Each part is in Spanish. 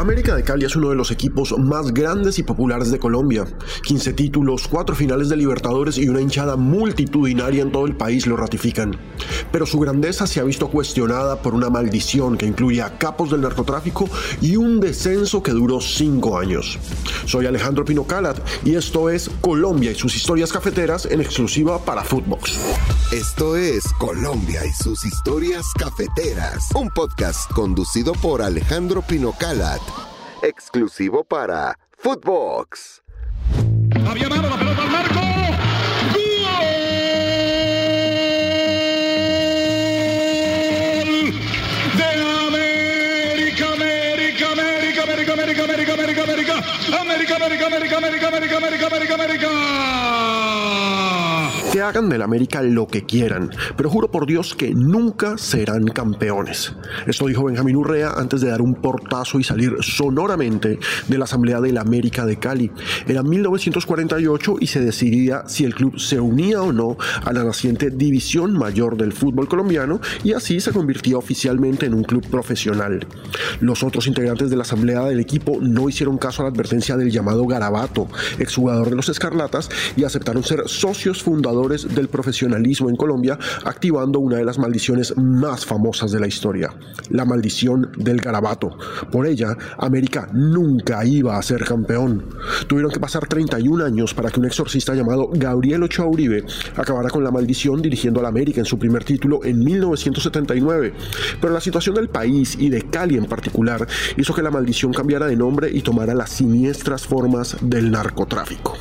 América de Cali es uno de los equipos más grandes y populares de Colombia. 15 títulos, 4 finales de Libertadores y una hinchada multitudinaria en todo el país lo ratifican. Pero su grandeza se ha visto cuestionada por una maldición que incluye a capos del narcotráfico y un descenso que duró 5 años. Soy Alejandro Pino Calat y esto es Colombia y sus historias cafeteras en exclusiva para Footbox. Esto es Colombia y sus historias cafeteras, un podcast conducido por Alejandro Pino Calat exclusivo para Footbox. Había la pelota al marco. América, América, América, América, América, América, América, América, América, América, América, América, América, América, América hagan del América lo que quieran, pero juro por Dios que nunca serán campeones. Esto dijo Benjamín Urrea antes de dar un portazo y salir sonoramente de la Asamblea del América de Cali. Era 1948 y se decidía si el club se unía o no a la naciente División Mayor del fútbol colombiano y así se convirtió oficialmente en un club profesional. Los otros integrantes de la Asamblea del equipo no hicieron caso a la advertencia del llamado Garabato, exjugador de los Escarlatas, y aceptaron ser socios fundadores del profesionalismo en Colombia, activando una de las maldiciones más famosas de la historia, la maldición del garabato. Por ella, América nunca iba a ser campeón. Tuvieron que pasar 31 años para que un exorcista llamado Gabriel Ochoa Uribe acabara con la maldición dirigiendo a la América en su primer título en 1979. Pero la situación del país y de Cali en particular hizo que la maldición cambiara de nombre y tomara las siniestras formas del narcotráfico.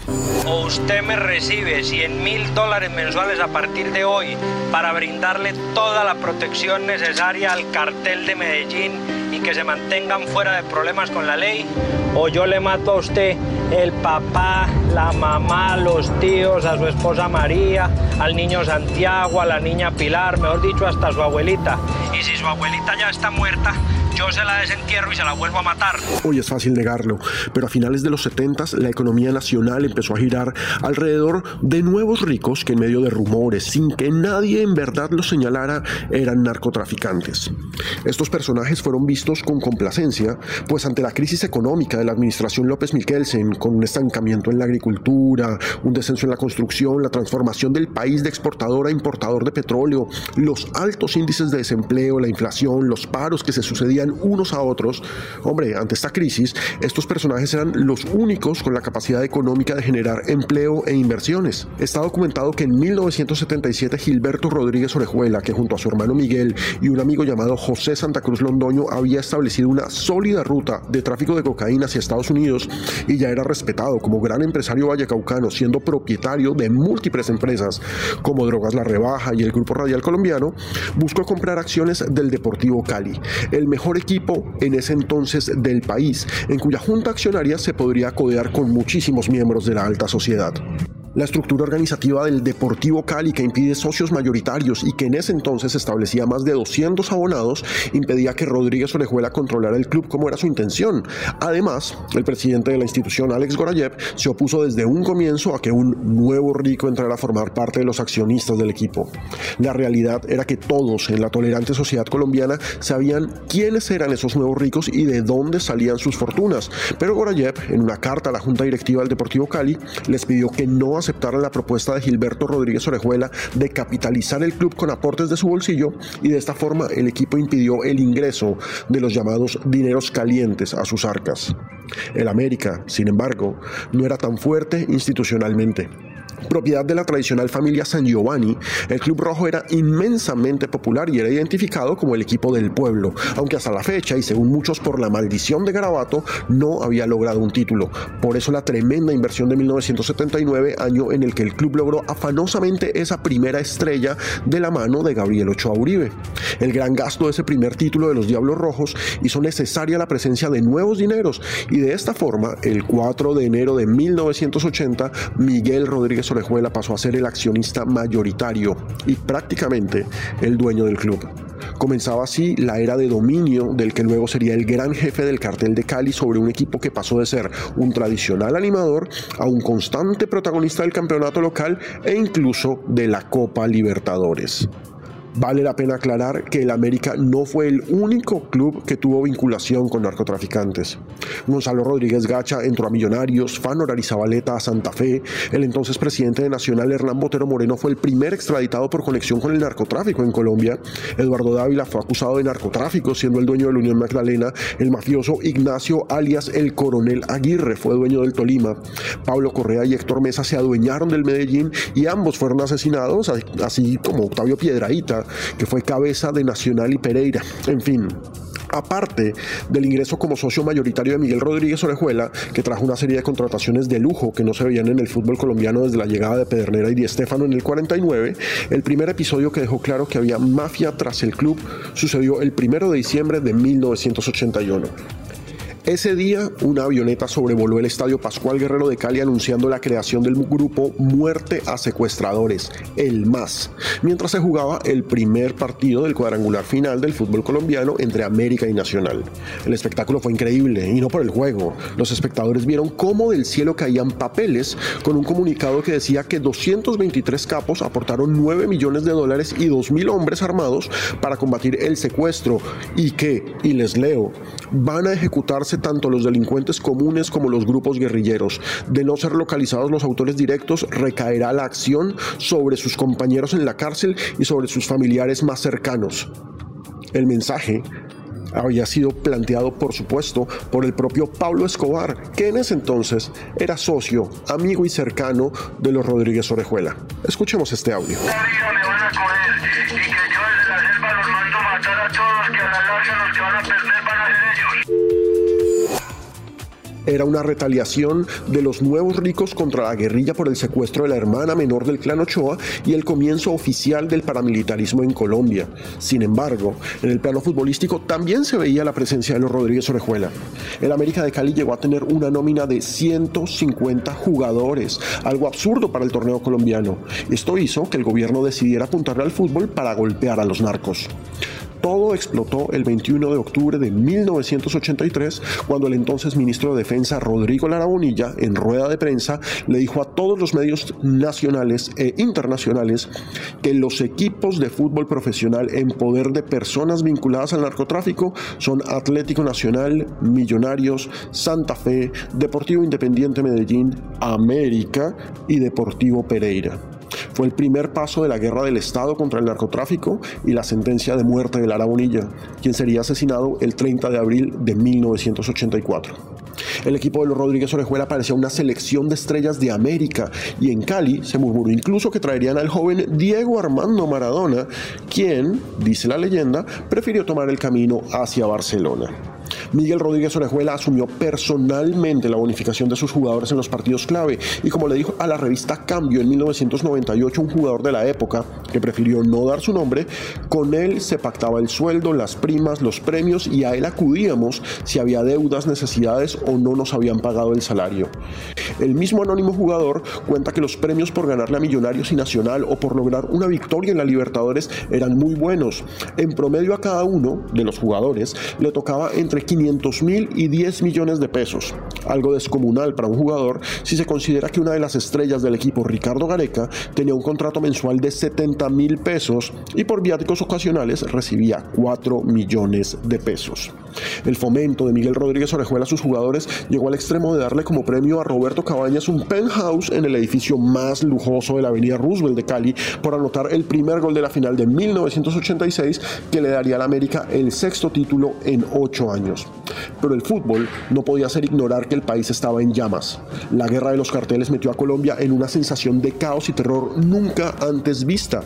usted me recibe 100 mil dólares dólares mensuales a partir de hoy para brindarle toda la protección necesaria al cartel de Medellín y que se mantengan fuera de problemas con la ley? ¿O yo le mato a usted el papá, la mamá, los tíos, a su esposa María, al niño Santiago, a la niña Pilar, mejor dicho, hasta su abuelita? Y si su abuelita ya está muerta, yo se la desentierro y se la vuelvo a matar. Hoy es fácil negarlo, pero a finales de los 70 la economía nacional empezó a girar alrededor de nuevos ricos que en medio de rumores, sin que nadie en verdad los señalara, eran narcotraficantes. Estos personajes fueron vistos con complacencia, pues ante la crisis económica de la administración López Miquelsen, con un estancamiento en la agricultura, un descenso en la construcción, la transformación del país de exportador a importador de petróleo, los altos índices de desempleo, la inflación, los paros que se sucedían unos a otros, hombre, ante esta crisis, estos personajes eran los únicos con la capacidad económica de generar empleo e inversiones. Está documentado que en 1977 Gilberto Rodríguez Orejuela, que junto a su hermano Miguel y un amigo llamado José Santa Cruz Londoño había establecido una sólida ruta de tráfico de cocaína hacia Estados Unidos y ya era respetado como gran empresario vallecaucano, siendo propietario de múltiples empresas como Drogas La Rebaja y el Grupo Radial Colombiano, buscó comprar acciones del Deportivo Cali, el mejor equipo en ese entonces del país, en cuya junta accionaria se podría codear con muchísimos miembros de la alta sociedad la estructura organizativa del Deportivo Cali que impide socios mayoritarios y que en ese entonces establecía más de 200 abonados impedía que Rodríguez Orejuela controlara el club como era su intención. Además, el presidente de la institución, Alex Gorayev, se opuso desde un comienzo a que un nuevo rico entrara a formar parte de los accionistas del equipo. La realidad era que todos en la tolerante sociedad colombiana sabían quiénes eran esos nuevos ricos y de dónde salían sus fortunas, pero Gorayev, en una carta a la Junta Directiva del Deportivo Cali, les pidió que no aceptaron la propuesta de Gilberto Rodríguez Orejuela de capitalizar el club con aportes de su bolsillo y de esta forma el equipo impidió el ingreso de los llamados dineros calientes a sus arcas. El América, sin embargo, no era tan fuerte institucionalmente. Propiedad de la tradicional familia San Giovanni, el Club Rojo era inmensamente popular y era identificado como el equipo del pueblo, aunque hasta la fecha, y según muchos por la maldición de Garabato, no había logrado un título. Por eso la tremenda inversión de 1979, año en el que el club logró afanosamente esa primera estrella de la mano de Gabriel Ochoa Uribe. El gran gasto de ese primer título de los Diablos Rojos hizo necesaria la presencia de nuevos dineros y de esta forma, el 4 de enero de 1980, Miguel Rodríguez Pasó a ser el accionista mayoritario y prácticamente el dueño del club. Comenzaba así la era de dominio del que luego sería el gran jefe del cartel de Cali sobre un equipo que pasó de ser un tradicional animador a un constante protagonista del campeonato local e incluso de la Copa Libertadores. Vale la pena aclarar que el América no fue el único club que tuvo vinculación con narcotraficantes. Gonzalo Rodríguez Gacha entró a Millonarios, Fanor Arizabaleta a Santa Fe, el entonces presidente de Nacional Hernán Botero Moreno fue el primer extraditado por conexión con el narcotráfico en Colombia, Eduardo Dávila fue acusado de narcotráfico siendo el dueño de la Unión Magdalena, el mafioso Ignacio alias el Coronel Aguirre fue dueño del Tolima, Pablo Correa y Héctor Mesa se adueñaron del Medellín y ambos fueron asesinados, así como Octavio Piedraíta, que fue cabeza de Nacional y Pereira. En fin, aparte del ingreso como socio mayoritario de Miguel Rodríguez Orejuela, que trajo una serie de contrataciones de lujo que no se veían en el fútbol colombiano desde la llegada de Pedernera y Di Stéfano en el 49, el primer episodio que dejó claro que había mafia tras el club sucedió el 1 de diciembre de 1981. Ese día, una avioneta sobrevoló el estadio Pascual Guerrero de Cali anunciando la creación del grupo Muerte a Secuestradores, el MAS, mientras se jugaba el primer partido del cuadrangular final del fútbol colombiano entre América y Nacional. El espectáculo fue increíble y no por el juego. Los espectadores vieron cómo del cielo caían papeles con un comunicado que decía que 223 capos aportaron 9 millones de dólares y 2.000 hombres armados para combatir el secuestro y que, y les leo, van a ejecutarse tanto los delincuentes comunes como los grupos guerrilleros. De no ser localizados los autores directos, recaerá la acción sobre sus compañeros en la cárcel y sobre sus familiares más cercanos. El mensaje había sido planteado, por supuesto, por el propio Pablo Escobar, que en ese entonces era socio, amigo y cercano de los Rodríguez Orejuela. Escuchemos este audio. Era una retaliación de los nuevos ricos contra la guerrilla por el secuestro de la hermana menor del clan Ochoa y el comienzo oficial del paramilitarismo en Colombia. Sin embargo, en el plano futbolístico también se veía la presencia de los Rodríguez Orejuela. El América de Cali llegó a tener una nómina de 150 jugadores, algo absurdo para el torneo colombiano. Esto hizo que el gobierno decidiera apuntarle al fútbol para golpear a los narcos. Todo explotó el 21 de octubre de 1983 cuando el entonces ministro de Defensa Rodrigo Larabonilla en rueda de prensa le dijo a todos los medios nacionales e internacionales que los equipos de fútbol profesional en poder de personas vinculadas al narcotráfico son Atlético Nacional, Millonarios, Santa Fe, Deportivo Independiente Medellín, América y Deportivo Pereira. Fue el primer paso de la guerra del Estado contra el narcotráfico y la sentencia de muerte de Lara Bonilla, quien sería asesinado el 30 de abril de 1984. El equipo de los Rodríguez Orejuela parecía una selección de estrellas de América y en Cali se murmuró incluso que traerían al joven Diego Armando Maradona, quien, dice la leyenda, prefirió tomar el camino hacia Barcelona. Miguel Rodríguez Orejuela asumió personalmente la bonificación de sus jugadores en los partidos clave y como le dijo a la revista Cambio en 1998 un jugador de la época que prefirió no dar su nombre, con él se pactaba el sueldo, las primas, los premios y a él acudíamos si había deudas, necesidades o no nos habían pagado el salario. El mismo anónimo jugador cuenta que los premios por ganarle a Millonarios y Nacional o por lograr una victoria en la Libertadores eran muy buenos. En promedio a cada uno de los jugadores le tocaba entre 500 mil y 10 millones de pesos, algo descomunal para un jugador si se considera que una de las estrellas del equipo, Ricardo Gareca, tenía un contrato mensual de 70 mil pesos y por viáticos ocasionales recibía 4 millones de pesos. El fomento de Miguel Rodríguez Orejuela a sus jugadores llegó al extremo de darle como premio a Roberto Cabañas un penthouse en el edificio más lujoso de la avenida Roosevelt de Cali por anotar el primer gol de la final de 1986 que le daría al América el sexto título en ocho años. Pero el fútbol no podía hacer ignorar que el país estaba en llamas. La guerra de los carteles metió a Colombia en una sensación de caos y terror nunca antes vista.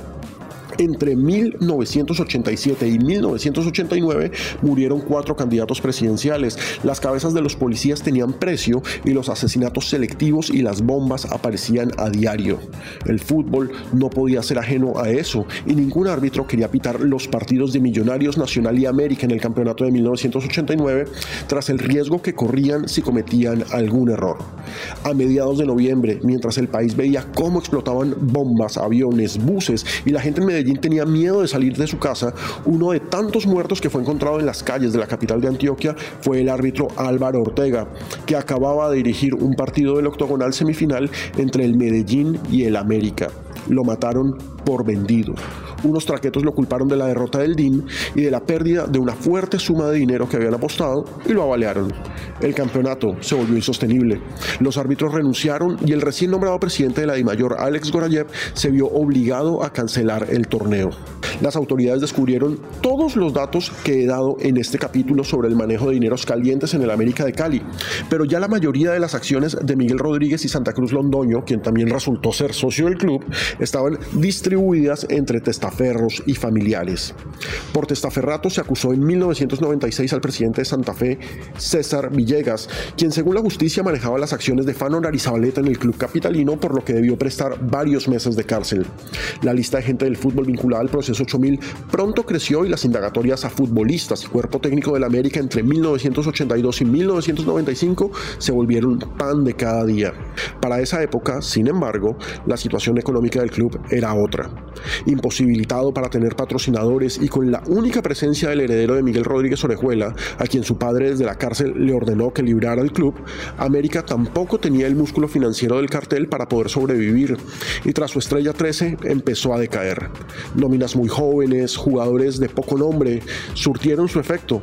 Entre 1987 y 1989 murieron cuatro candidatos presidenciales. Las cabezas de los policías tenían precio y los asesinatos selectivos y las bombas aparecían a diario. El fútbol no podía ser ajeno a eso y ningún árbitro quería pitar los partidos de Millonarios Nacional y América en el campeonato de 1989 tras el riesgo que corrían si cometían algún error. A mediados de noviembre, mientras el país veía cómo explotaban bombas, aviones, buses y la gente en Medellín tenía miedo de salir de su casa, uno de tantos muertos que fue encontrado en las calles de la capital de Antioquia fue el árbitro Álvaro Ortega, que acababa de dirigir un partido del octogonal semifinal entre el Medellín y el América. Lo mataron por vendido. Unos traquetos lo culparon de la derrota del DIN y de la pérdida de una fuerte suma de dinero que habían apostado y lo avalearon. El campeonato se volvió insostenible. Los árbitros renunciaron y el recién nombrado presidente de la DIMAYOR, Alex Gorayev, se vio obligado a cancelar el torneo. Las autoridades descubrieron todos los datos que he dado en este capítulo sobre el manejo de dineros calientes en el América de Cali, pero ya la mayoría de las acciones de Miguel Rodríguez y Santa Cruz Londoño, quien también resultó ser socio del club, estaban distribuidas entre testaferros y familiares. Por testaferrato se acusó en 1996 al presidente de Santa Fe, César Villegas, quien según la justicia manejaba las acciones de Fano Narizabaleta en el club capitalino, por lo que debió prestar varios meses de cárcel. La lista de gente del fútbol vinculada al proceso 8000 pronto creció y las indagatorias a futbolistas y cuerpo técnico del América entre 1982 y 1995 se volvieron pan de cada día. Para esa época, sin embargo, la situación económica del club era otra. Para tener patrocinadores y con la única presencia del heredero de Miguel Rodríguez Orejuela, a quien su padre desde la cárcel le ordenó que librara el club, América tampoco tenía el músculo financiero del cartel para poder sobrevivir y tras su estrella 13 empezó a decaer. Nóminas muy jóvenes, jugadores de poco nombre, surtieron su efecto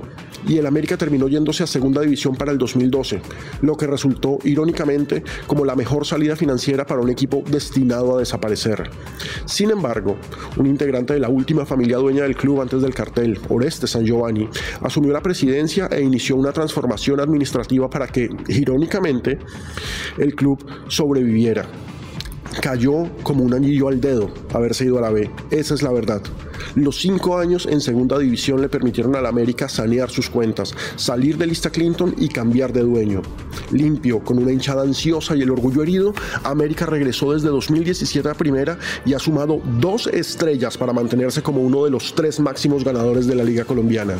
y el América terminó yéndose a segunda división para el 2012, lo que resultó irónicamente como la mejor salida financiera para un equipo destinado a desaparecer. Sin embargo, un integrante de la última familia dueña del club antes del cartel, Oreste San Giovanni, asumió la presidencia e inició una transformación administrativa para que, irónicamente, el club sobreviviera cayó como un anillo al dedo haberse ido a la B. Esa es la verdad. Los cinco años en segunda división le permitieron al América sanear sus cuentas, salir de lista Clinton y cambiar de dueño. Limpio, con una hinchada ansiosa y el orgullo herido, América regresó desde 2017 a primera y ha sumado dos estrellas para mantenerse como uno de los tres máximos ganadores de la Liga Colombiana.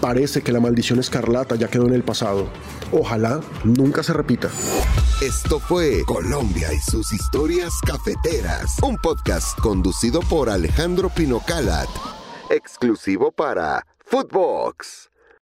Parece que la maldición escarlata ya quedó en el pasado. Ojalá nunca se repita. Esto fue Colombia y sus historias cafeteras, un podcast conducido por Alejandro Pinocalat, exclusivo para Footbox.